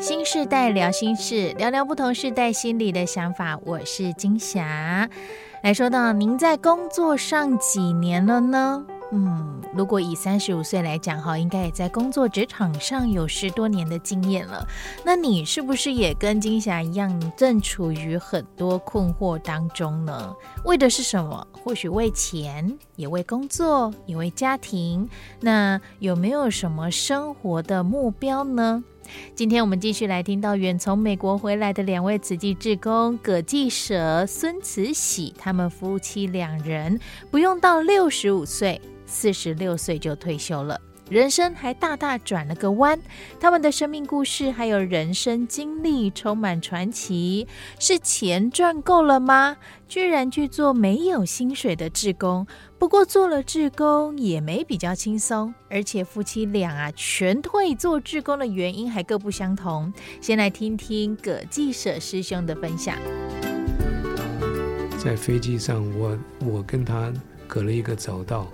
新世代聊心事，聊聊不同世代心里的想法。我是金霞。来说到您在工作上几年了呢？嗯，如果以三十五岁来讲哈，应该也在工作职场上有十多年的经验了。那你是不是也跟金霞一样，正处于很多困惑当中呢？为的是什么？或许为钱，也为工作，也为家庭。那有没有什么生活的目标呢？今天我们继续来听到远从美国回来的两位慈济志工葛济舍、孙慈禧，他们夫妻两人不用到六十五岁。四十六岁就退休了，人生还大大转了个弯。他们的生命故事还有人生经历充满传奇。是钱赚够了吗？居然去做没有薪水的志工。不过做了志工也没比较轻松，而且夫妻俩啊全退做志工的原因还各不相同。先来听听葛记舍师兄的分享。在飞机上，我我跟他隔了一个走道。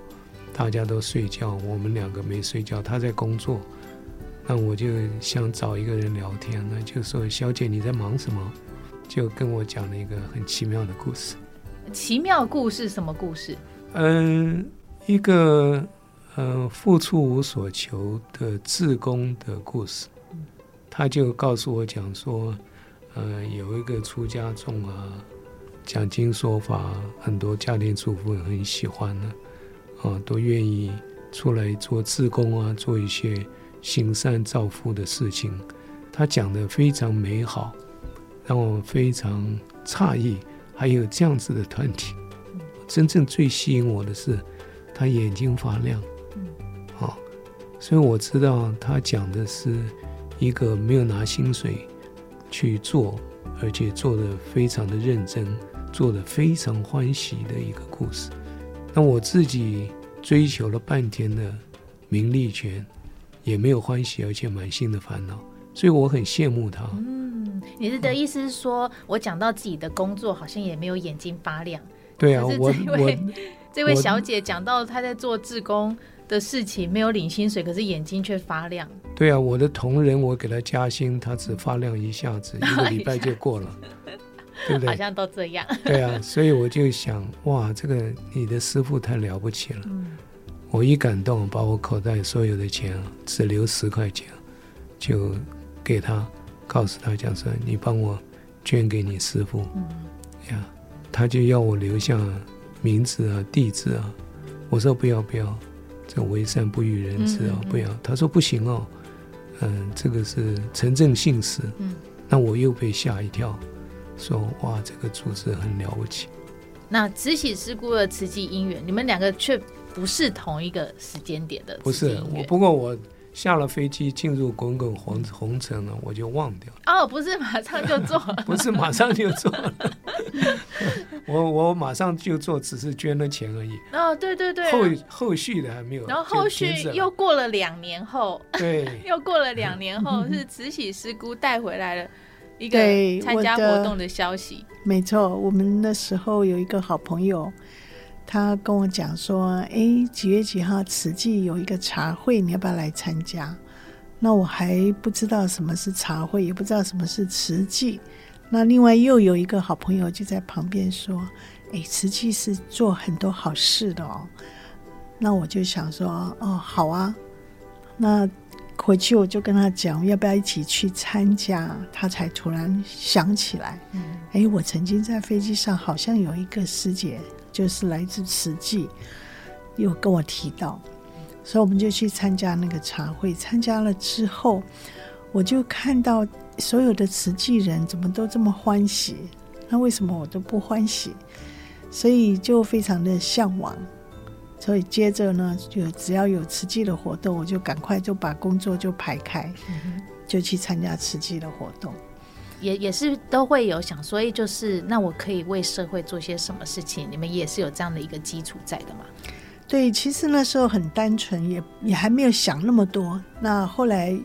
大家都睡觉，我们两个没睡觉。他在工作，那我就想找一个人聊天，那就说：“小姐，你在忙什么？”就跟我讲了一个很奇妙的故事。奇妙故事？什么故事？嗯，一个呃付出无所求的自工的故事。他就告诉我讲说，呃，有一个出家众啊，讲经说法，很多家庭主妇很喜欢呢。啊，都愿意出来做自工啊，做一些行善造福的事情。他讲的非常美好，让我非常诧异，还有这样子的团体。真正最吸引我的是，他眼睛发亮。啊，所以我知道他讲的是一个没有拿薪水去做，而且做的非常的认真，做的非常欢喜的一个故事。那我自己追求了半天的名利权，也没有欢喜，而且满心的烦恼，所以我很羡慕他。嗯，你是的意思是说，我讲到自己的工作，好像也没有眼睛发亮。对啊，我我这位 小姐讲到她在做志工的事情，没有领薪水，可是眼睛却发亮。对啊，我的同仁，我给他加薪，他只发亮一下子，一个 礼拜就过了。对不对？好像都这样。对啊，所以我就想，哇，这个你的师傅太了不起了。嗯。我一感动，把我口袋所有的钱只留十块钱，就给他，告诉他讲说，你帮我捐给你师傅。嗯。呀，他就要我留下名字啊、地址啊。我说不要不要，这为善不欲人知啊，不要。他说不行哦，嗯，这个是城镇姓氏。嗯。那我又被吓一跳。说哇，这个组织很了不起。那慈禧师姑的慈济姻缘，你们两个却不是同一个时间点的。不是我，不过我下了飞机进入滚滚红红尘了，我就忘掉了。哦，不是马上就做，不是马上就做了。我我马上就做，只是捐了钱而已。哦，对对对。后后续的还没有。然后后续又过了两年后，对，又过了两年后是慈禧师姑带回来了。一个参加活动的消息，没错。我们那时候有一个好朋友，他跟我讲说：“哎，几月几号慈济有一个茶会，你要不要来参加？”那我还不知道什么是茶会，也不知道什么是慈济。那另外又有一个好朋友就在旁边说：“哎，慈济是做很多好事的哦。”那我就想说：“哦，好啊。”那。回去我就跟他讲，要不要一起去参加？他才突然想起来，嗯，哎，我曾经在飞机上好像有一个师姐，就是来自慈济，有跟我提到，所以我们就去参加那个茶会。参加了之后，我就看到所有的慈济人怎么都这么欢喜，那为什么我都不欢喜？所以就非常的向往。所以接着呢，就只要有慈济的活动，我就赶快就把工作就排开，嗯、就去参加慈济的活动。也也是都会有想说，就是那我可以为社会做些什么事情？你们也是有这样的一个基础在的吗？对，其实那时候很单纯，也也还没有想那么多。那后来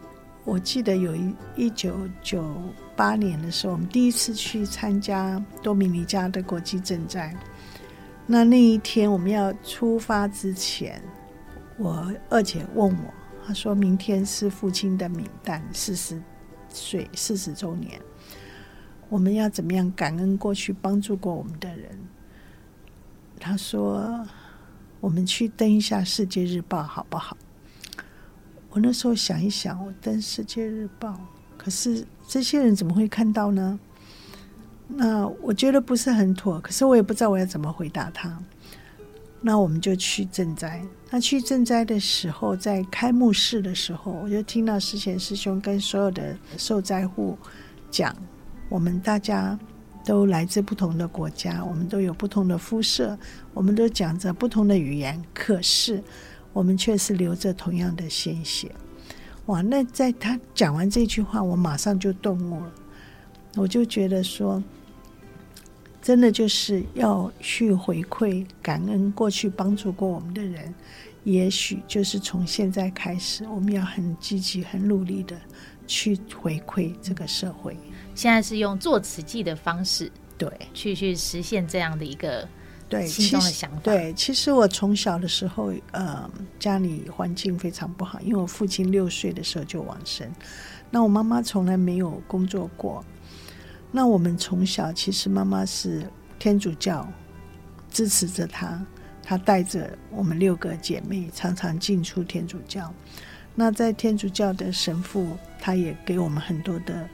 我记得有一一九九八年的时候，我们第一次去参加多米尼加的国际赈灾。那那一天我们要出发之前，我二姐问我，她说明天是父亲的冥诞，四十岁四十周年，我们要怎么样感恩过去帮助过我们的人？他说：“我们去登一下《世界日报》好不好？”我那时候想一想，我登《世界日报》，可是这些人怎么会看到呢？那我觉得不是很妥，可是我也不知道我要怎么回答他。那我们就去赈灾。那去赈灾的时候，在开幕式的时候，我就听到思贤师兄跟所有的受灾户讲：我们大家都来自不同的国家，我们都有不同的肤色，我们都讲着不同的语言，可是我们却是流着同样的鲜血。哇！那在他讲完这句话，我马上就动悟了，我就觉得说。真的就是要去回馈感恩过去帮助过我们的人，也许就是从现在开始，我们要很积极、很努力的去回馈这个社会。现在是用做慈济的方式，对，去去实现这样的一个对心中的想法。对，其实我从小的时候，呃，家里环境非常不好，因为我父亲六岁的时候就往生，那我妈妈从来没有工作过。那我们从小其实妈妈是天主教，支持着她，她带着我们六个姐妹常常进出天主教。那在天主教的神父，他也给我们很多的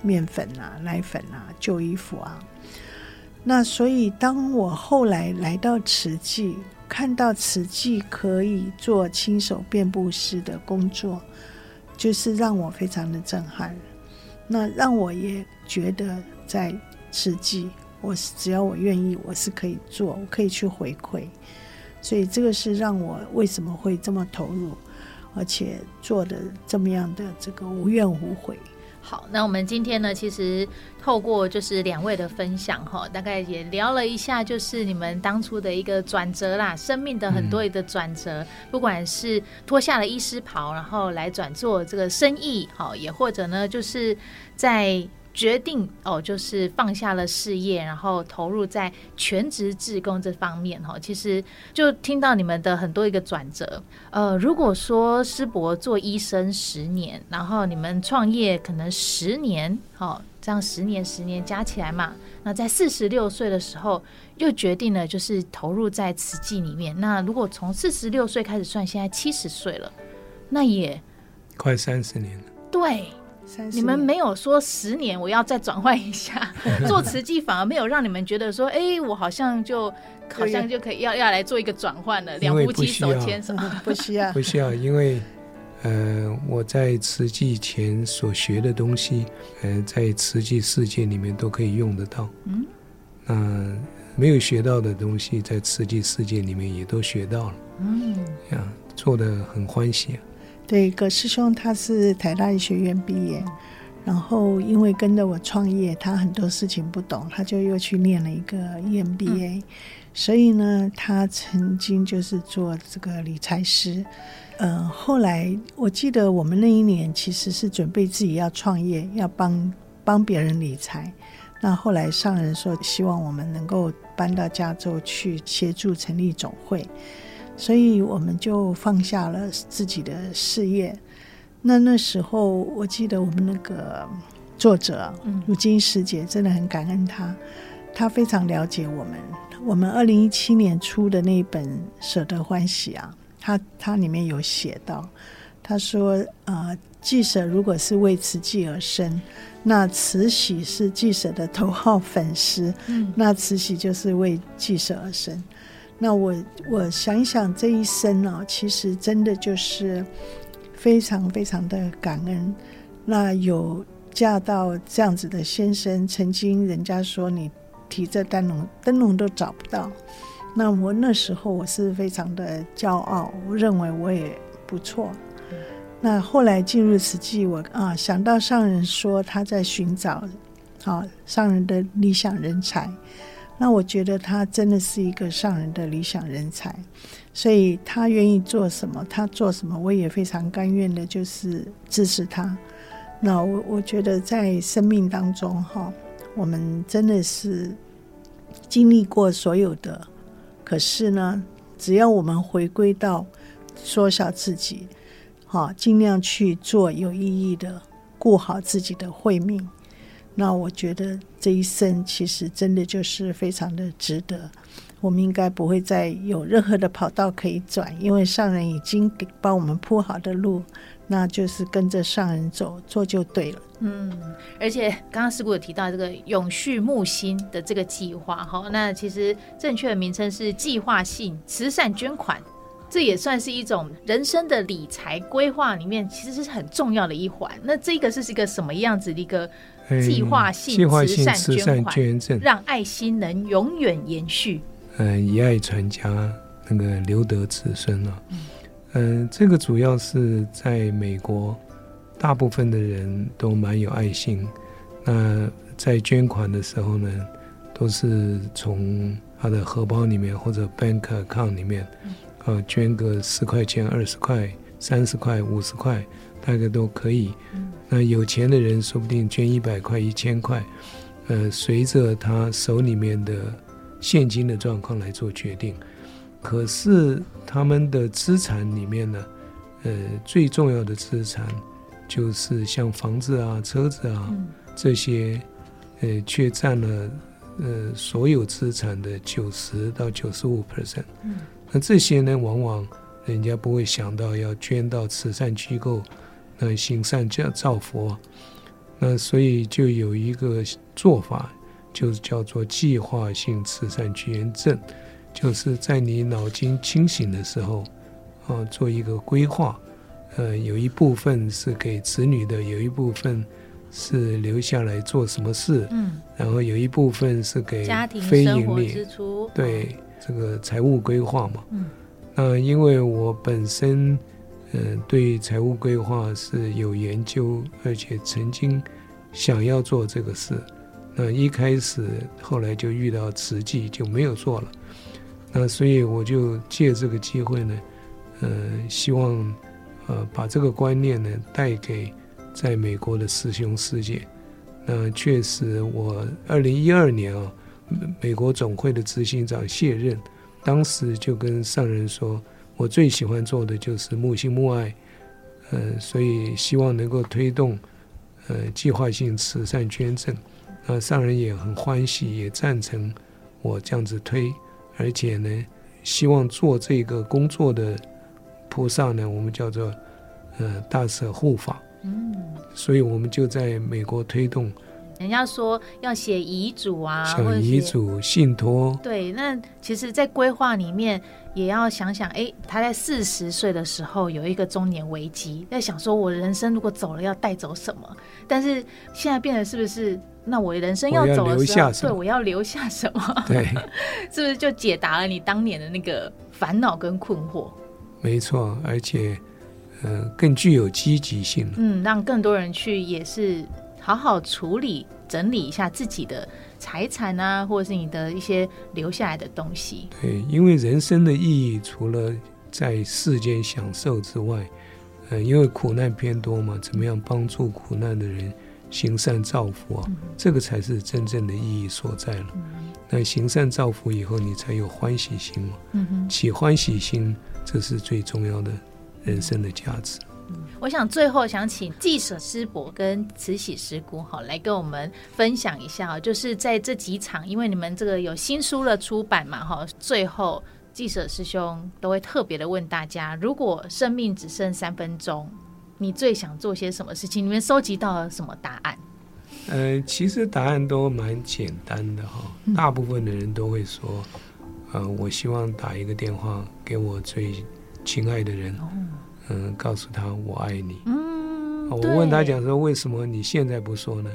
面粉啊、奶粉啊、旧衣服啊。那所以当我后来来到慈济，看到慈济可以做亲手遍布施的工作，就是让我非常的震撼。那让我也觉得，在慈济，我只要我愿意，我是可以做，我可以去回馈。所以这个是让我为什么会这么投入，而且做的这么样的这个无怨无悔。好，那我们今天呢，其实透过就是两位的分享哈，大概也聊了一下，就是你们当初的一个转折啦，生命的很多一个转折，嗯、不管是脱下了医师袍，然后来转做这个生意，好，也或者呢，就是在。决定哦，就是放下了事业，然后投入在全职志工这方面哈。其实就听到你们的很多一个转折。呃，如果说师伯做医生十年，然后你们创业可能十年，哦，这样十年十年加起来嘛，那在四十六岁的时候又决定了就是投入在慈济里面。那如果从四十六岁开始算，现在七十岁了，那也快三十年了。对。你们没有说十年我要再转换一下 做慈济，反而没有让你们觉得说，哎，我好像就好像就可以要要来做一个转换了，两夫妻手牵手，不需要，不需要，因为呃，我在慈济前所学的东西，呃，在慈济世界里面都可以用得到。嗯，那没有学到的东西，在慈济世界里面也都学到了。嗯，呀，做的很欢喜啊。对，葛师兄他是台大医学院毕业，然后因为跟着我创业，他很多事情不懂，他就又去念了一个 EMBA，嗯，所以呢，他曾经就是做这个理财师。呃，后来我记得我们那一年其实是准备自己要创业，要帮帮别人理财。那后来上人说希望我们能够搬到加州去协助成立总会。所以我们就放下了自己的事业。那那时候，我记得我们那个作者，嗯，如今师姐真的很感恩他，他非常了解我们。我们二零一七年出的那一本《舍得欢喜》啊，他他里面有写到，他说：呃，记舍如果是为慈济而生，那慈禧是记舍的头号粉丝，嗯，那慈禧就是为记舍而生。那我我想一想，这一生呢、啊，其实真的就是非常非常的感恩。那有嫁到这样子的先生，曾经人家说你提着灯笼，灯笼都找不到。那我那时候我是非常的骄傲，我认为我也不错。那后来进入慈济，我啊想到上人说他在寻找啊上人的理想人才。那我觉得他真的是一个上人的理想人才，所以他愿意做什么，他做什么，我也非常甘愿的，就是支持他。那我我觉得在生命当中哈，我们真的是经历过所有的，可是呢，只要我们回归到缩小自己，好，尽量去做有意义的。顾好自己的慧命。那我觉得这一生其实真的就是非常的值得。我们应该不会再有任何的跑道可以转，因为上人已经给帮我们铺好的路，那就是跟着上人走，做就对了。嗯，而且刚刚师姑有提到这个永续木星的这个计划，哈，那其实正确的名称是计划性慈善捐款，这也算是一种人生的理财规划里面，其实是很重要的一环。那这个是一个什么样子的一个计划性慈善捐赠，让爱心能永远延续？嗯，以爱传家，那个留得子孙啊。嗯、呃，这个主要是在美国，大部分的人都蛮有爱心。那在捐款的时候呢，都是从他的荷包里面或者 bank account 里面，呃，捐个十块钱、二十块、三十块、五十块，大概都可以。那有钱的人说不定捐一百块、一千块，呃，随着他手里面的。现金的状况来做决定，可是他们的资产里面呢，呃，最重要的资产就是像房子啊、车子啊、嗯、这些，呃，却占了呃所有资产的九十到九十五 percent。嗯，那这些呢，往往人家不会想到要捐到慈善机构，那行善叫造福，那所以就有一个做法。就是叫做计划性慈善捐赠，就是在你脑筋清醒的时候，啊，做一个规划，呃，有一部分是给子女的，有一部分是留下来做什么事，嗯，然后有一部分是给非盈利。支出，对，这个财务规划嘛，嗯，那因为我本身，呃，对财务规划是有研究，而且曾经想要做这个事。那一开始，后来就遇到慈济，就没有做了。那所以我就借这个机会呢，呃，希望呃把这个观念呢带给在美国的师兄师姐。那确实，我二零一二年啊，美国总会的执行长卸任，当时就跟上人说，我最喜欢做的就是木心木爱，呃，所以希望能够推动呃计划性慈善捐赠。那上人也很欢喜，也赞成我这样子推，而且呢，希望做这个工作的菩萨呢，我们叫做呃大舍护法，嗯，所以我们就在美国推动。人家说要写遗嘱啊，写遗嘱、信托。对，那其实，在规划里面也要想想，哎，他在四十岁的时候有一个中年危机，在想说，我人生如果走了，要带走什么？但是现在变得是不是？那我人生要走的时候，对，我要留下什么？对，是不是就解答了你当年的那个烦恼跟困惑？没错，而且，呃，更具有积极性。嗯，让更多人去也是好好处理、整理一下自己的财产啊，或者是你的一些留下来的东西。对，因为人生的意义除了在世间享受之外，嗯，因为苦难偏多嘛，怎么样帮助苦难的人？行善造福啊，嗯、这个才是真正的意义所在了。嗯、那行善造福以后，你才有欢喜心嘛。嗯、哼起欢喜心，这是最重要的人生的价值。嗯、我想最后想请记者师伯跟慈禧师姑哈来跟我们分享一下，就是在这几场，因为你们这个有新书的出版嘛哈，最后记者师兄都会特别的问大家：如果生命只剩三分钟。你最想做些什么事情？你们收集到了什么答案？呃，其实答案都蛮简单的哈。大部分的人都会说，呃，我希望打一个电话给我最亲爱的人，嗯、呃，告诉他我爱你。嗯，我问他讲说，为什么你现在不说呢？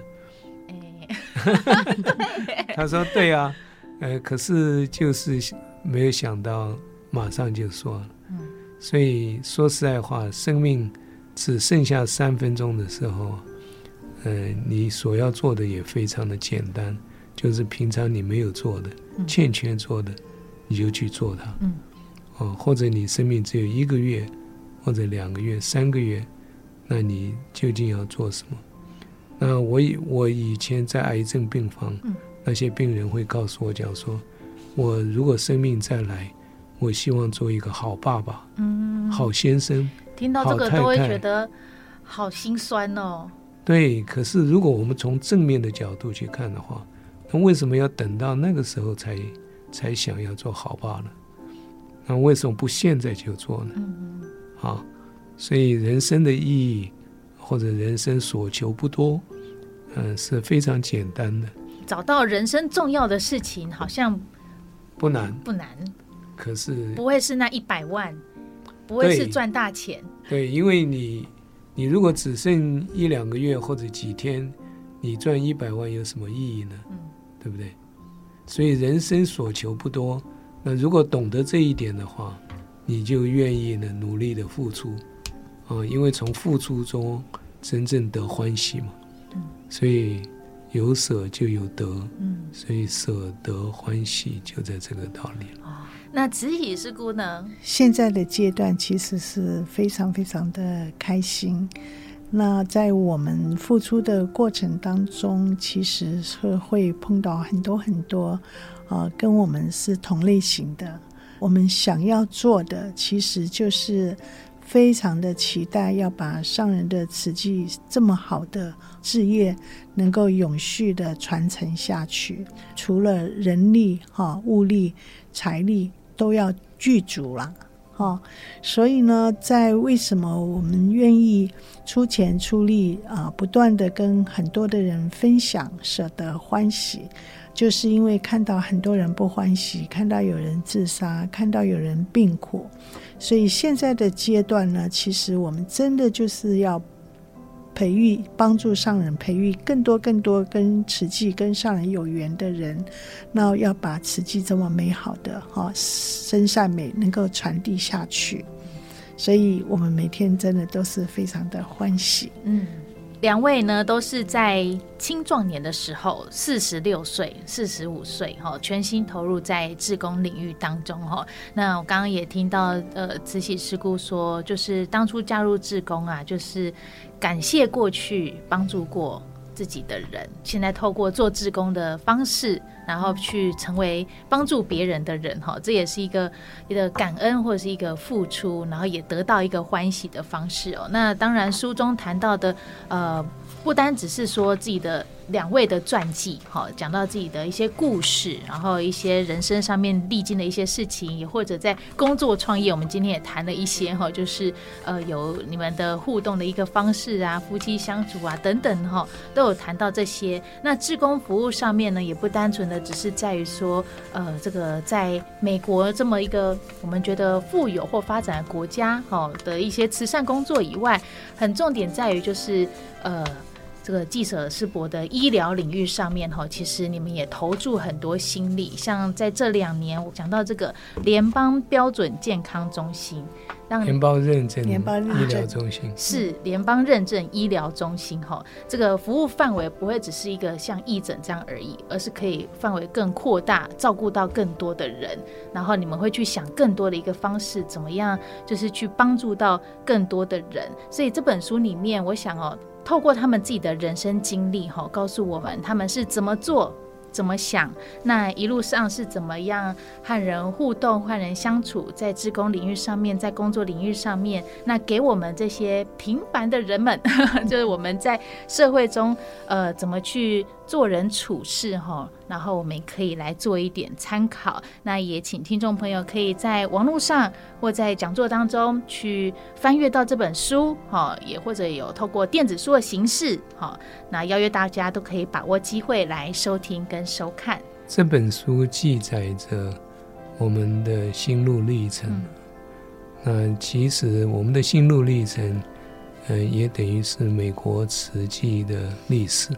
他说对啊，呃，可是就是没有想到马上就说了。嗯，所以说实在话，生命。只剩下三分钟的时候，呃，你所要做的也非常的简单，就是平常你没有做的、嗯、欠缺做的，你就去做它。嗯，哦，或者你生命只有一个月，或者两个月、三个月，那你究竟要做什么？那我以我以前在癌症病房，嗯、那些病人会告诉我讲说，我如果生命再来，我希望做一个好爸爸，嗯，好先生。听到这个都会觉得好心酸哦。对，可是如果我们从正面的角度去看的话，那为什么要等到那个时候才才想要做好爸呢？那为什么不现在就做呢？啊，所以人生的意义或者人生所求不多，嗯，是非常简单的。找到人生重要的事情好像不难，不难。可是不会是那一百万，不会是赚大钱。对，因为你。你如果只剩一两个月或者几天，你赚一百万有什么意义呢？嗯，对不对？所以人生所求不多。那如果懂得这一点的话，你就愿意呢努力的付出啊，因为从付出中真正得欢喜嘛。嗯，所以有舍就有得。嗯，所以舍得欢喜就在这个道理。那慈禧是姑呢？现在的阶段其实是非常非常的开心。那在我们付出的过程当中，其实是会碰到很多很多，呃，跟我们是同类型的。我们想要做的，其实就是非常的期待要把上人的慈济这么好的事业，能够永续的传承下去。除了人力、哈物力、财力。都要具足了，哦，所以呢，在为什么我们愿意出钱出力啊，不断的跟很多的人分享舍得欢喜，就是因为看到很多人不欢喜，看到有人自杀，看到有人病苦，所以现在的阶段呢，其实我们真的就是要。培育帮助上人，培育更多更多跟慈济、跟上人有缘的人，那要把慈济这么美好的哈真善美能够传递下去，所以我们每天真的都是非常的欢喜。嗯，两位呢都是在青壮年的时候，四十六岁、四十五岁哈，全心投入在志工领域当中哈。那我刚刚也听到呃慈禧师姑说，就是当初加入志工啊，就是。感谢过去帮助过自己的人，现在透过做志工的方式，然后去成为帮助别人的人，哈，这也是一个一个感恩或者是一个付出，然后也得到一个欢喜的方式哦。那当然书中谈到的，呃。不单只是说自己的两位的传记，哈，讲到自己的一些故事，然后一些人生上面历经的一些事情，也或者在工作创业，我们今天也谈了一些，哈，就是呃有你们的互动的一个方式啊，夫妻相处啊等等，哈，都有谈到这些。那志工服务上面呢，也不单纯的只是在于说，呃，这个在美国这么一个我们觉得富有或发展的国家，哈的一些慈善工作以外，很重点在于就是呃。这个记者世博的医疗领域上面哈，其实你们也投注很多心力。像在这两年，我讲到这个联邦标准健康中心，让联邦认证联邦医疗中心是联邦认证医疗中心哈。这个服务范围不会只是一个像义诊这样而已，而是可以范围更扩大，照顾到更多的人。然后你们会去想更多的一个方式，怎么样就是去帮助到更多的人。所以这本书里面，我想哦。透过他们自己的人生经历，哈，告诉我们他们是怎么做、怎么想，那一路上是怎么样和人互动、和人相处，在职工领域上面，在工作领域上面，那给我们这些平凡的人们，就是我们在社会中，呃，怎么去。做人处事哈，然后我们可以来做一点参考。那也请听众朋友可以在网络上或在讲座当中去翻阅到这本书哈，也或者有透过电子书的形式哈。那邀约大家都可以把握机会来收听跟收看。这本书记载着我们的心路历程。嗯、那其实我们的心路历程，呃，也等于是美国瓷器的历史。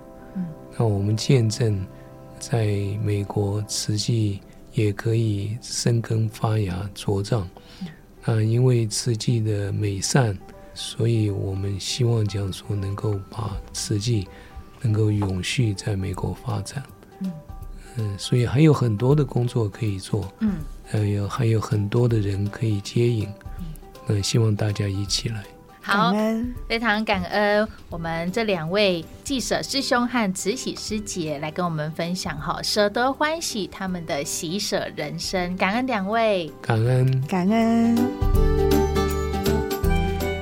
那我们见证，在美国慈济也可以生根发芽茁壮。啊，因为慈济的美善，所以我们希望讲说能够把慈济能够永续在美国发展。嗯，所以还有很多的工作可以做。嗯，还有还有很多的人可以接引。那希望大家一起来。好，非常感恩我们这两位记者师兄和慈禧师姐来跟我们分享哈，舍得欢喜他们的喜舍人生，感恩两位，感恩，感恩。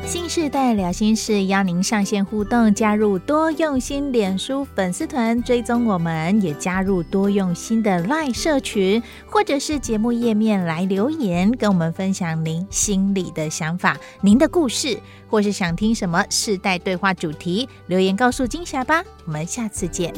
新世代聊心事，邀您上线互动，加入多用心脸书粉丝团，追踪我们，也加入多用心的 LINE 社群，或者是节目页面来留言，跟我们分享您心里的想法、您的故事，或是想听什么世代对话主题，留言告诉金霞吧。我们下次见。